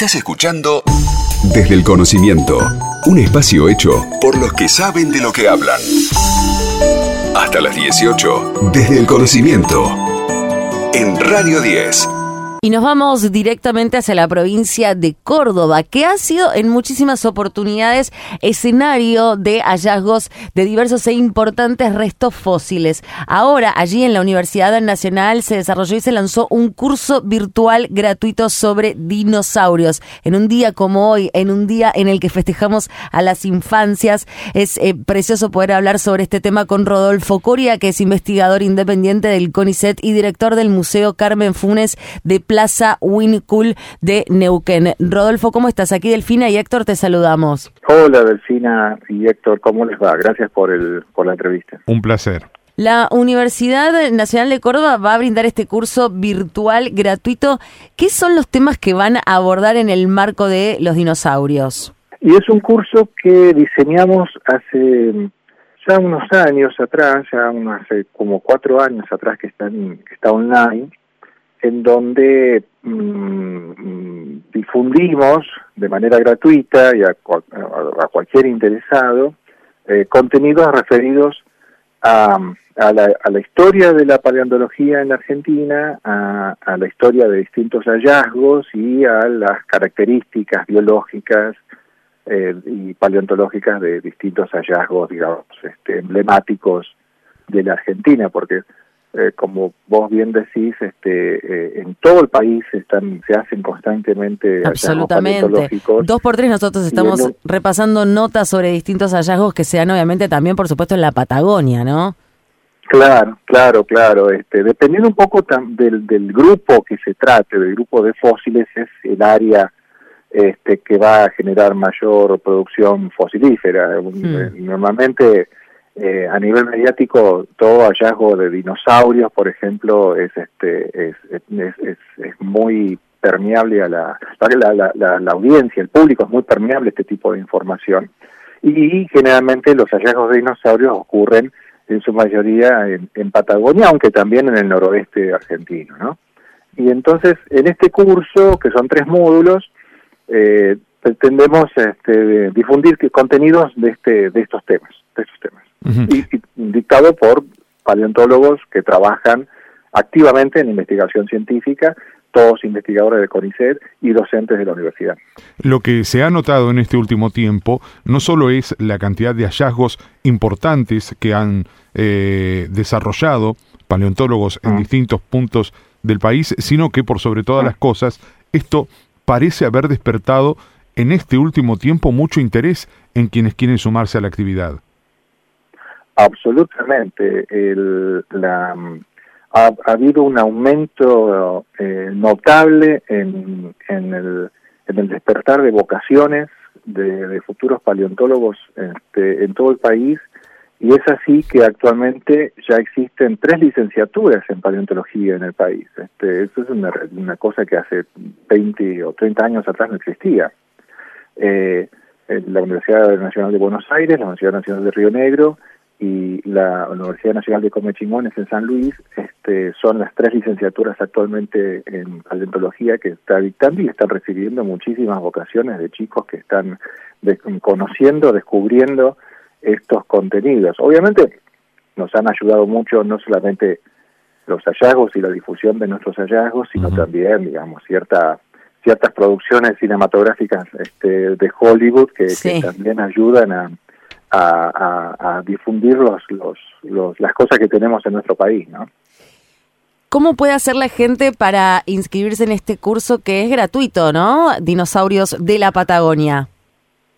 Estás escuchando Desde el Conocimiento, un espacio hecho por los que saben de lo que hablan. Hasta las 18, Desde el Conocimiento, en Radio 10. Y nos vamos directamente hacia la provincia de Córdoba, que ha sido en muchísimas oportunidades escenario de hallazgos de diversos e importantes restos fósiles. Ahora, allí en la Universidad Nacional se desarrolló y se lanzó un curso virtual gratuito sobre dinosaurios. En un día como hoy, en un día en el que festejamos a las infancias, es eh, precioso poder hablar sobre este tema con Rodolfo Coria, que es investigador independiente del CONICET y director del Museo Carmen Funes de Plaza Wincul de Neuquén. Rodolfo, ¿cómo estás? Aquí Delfina y Héctor te saludamos. Hola Delfina y Héctor, ¿cómo les va? Gracias por, el, por la entrevista. Un placer. La Universidad Nacional de Córdoba va a brindar este curso virtual gratuito. ¿Qué son los temas que van a abordar en el marco de los dinosaurios? Y es un curso que diseñamos hace ya unos años atrás, ya hace como cuatro años atrás que está, que está online, en donde mm, difundimos de manera gratuita y a, cualquier interesado eh, contenidos referidos a, la, historia de la paleontología en Argentina, a, la historia de distintos hallazgos y a las características biológicas eh, y paleontológicas de distintos hallazgos, digamos, este, emblemáticos de la Argentina, porque eh, como vos bien decís, este, eh, en todo el país están, se hacen constantemente Absolutamente. Dos por tres nosotros estamos repasando notas sobre distintos hallazgos que se dan obviamente también, por supuesto, en la Patagonia, ¿no? Claro, claro, claro. Este, dependiendo un poco del, del grupo que se trate, del grupo de fósiles, es el área este, que va a generar mayor producción fosilífera. Hmm. Eh, normalmente eh, a nivel mediático todo hallazgo de dinosaurios por ejemplo es este es, es, muy permeable a la la, la, la audiencia el público es muy permeable a este tipo de información. Y generalmente los hallazgos de dinosaurios ocurren en su mayoría en, en Patagonia aunque también en el noroeste argentino no y entonces en este curso que son tres módulos eh, pretendemos este, difundir contenidos de este de estos temas de estos temas y, dictado por paleontólogos que trabajan activamente en investigación científica, todos investigadores de CONICET y docentes de la universidad. Lo que se ha notado en este último tiempo no solo es la cantidad de hallazgos importantes que han eh, desarrollado paleontólogos en ah. distintos puntos del país, sino que por sobre todas ah. las cosas, esto parece haber despertado en este último tiempo mucho interés en quienes quieren sumarse a la actividad. Absolutamente. El, la, ha, habido un aumento eh, notable en, en, el, en el despertar de vocaciones de, futuros paleontólogos este, en todo el país y es así que actualmente ya existen tres licenciaturas en paleontología en el país. Este, eso es una, una cosa que hace 20 o 30 años atrás no existía. Eh, la Universidad Nacional de Buenos Aires, la Universidad Nacional de Río Negro y la Universidad Nacional de Comechingones en San Luis este, son las tres licenciaturas actualmente en paleontología que está dictando y están recibiendo muchísimas vocaciones de chicos que están conociendo, descubriendo estos contenidos. Obviamente nos han ayudado mucho no solamente los hallazgos y la difusión de nuestros hallazgos, sino también, digamos, cierta ciertas producciones cinematográficas este, de Hollywood que también ayudan a, a, difundir los, los, las cosas que tenemos en nuestro país, ¿no? ¿Cómo puede hacer la gente para inscribirse en este curso que es gratuito, ¿no? Dinosaurios de la Patagonia.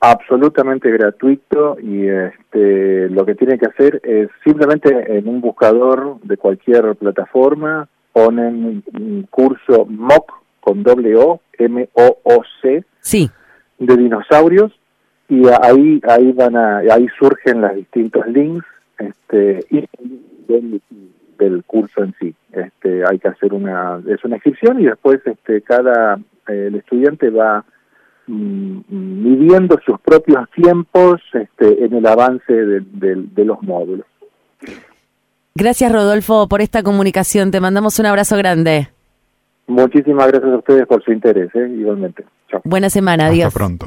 Absolutamente gratuito y este, lo que tiene que hacer es simplemente en un buscador de cualquier plataforma ponen un curso MOC con doble O, M-O-O-C, sí. de dinosaurios y ahí ahí van a ahí surgen los distintos links este y del, curso en sí este hay que hacer una es una inscripción y después este cada eh, el estudiante va mm, midiendo sus propios tiempos este en el avance de, de los módulos Gracias Rodolfo por esta comunicación. Te mandamos un abrazo grande. Muchísimas gracias a ustedes por su interés, ¿eh? igualmente. Chao. Buena semana, adiós. Hasta pronto.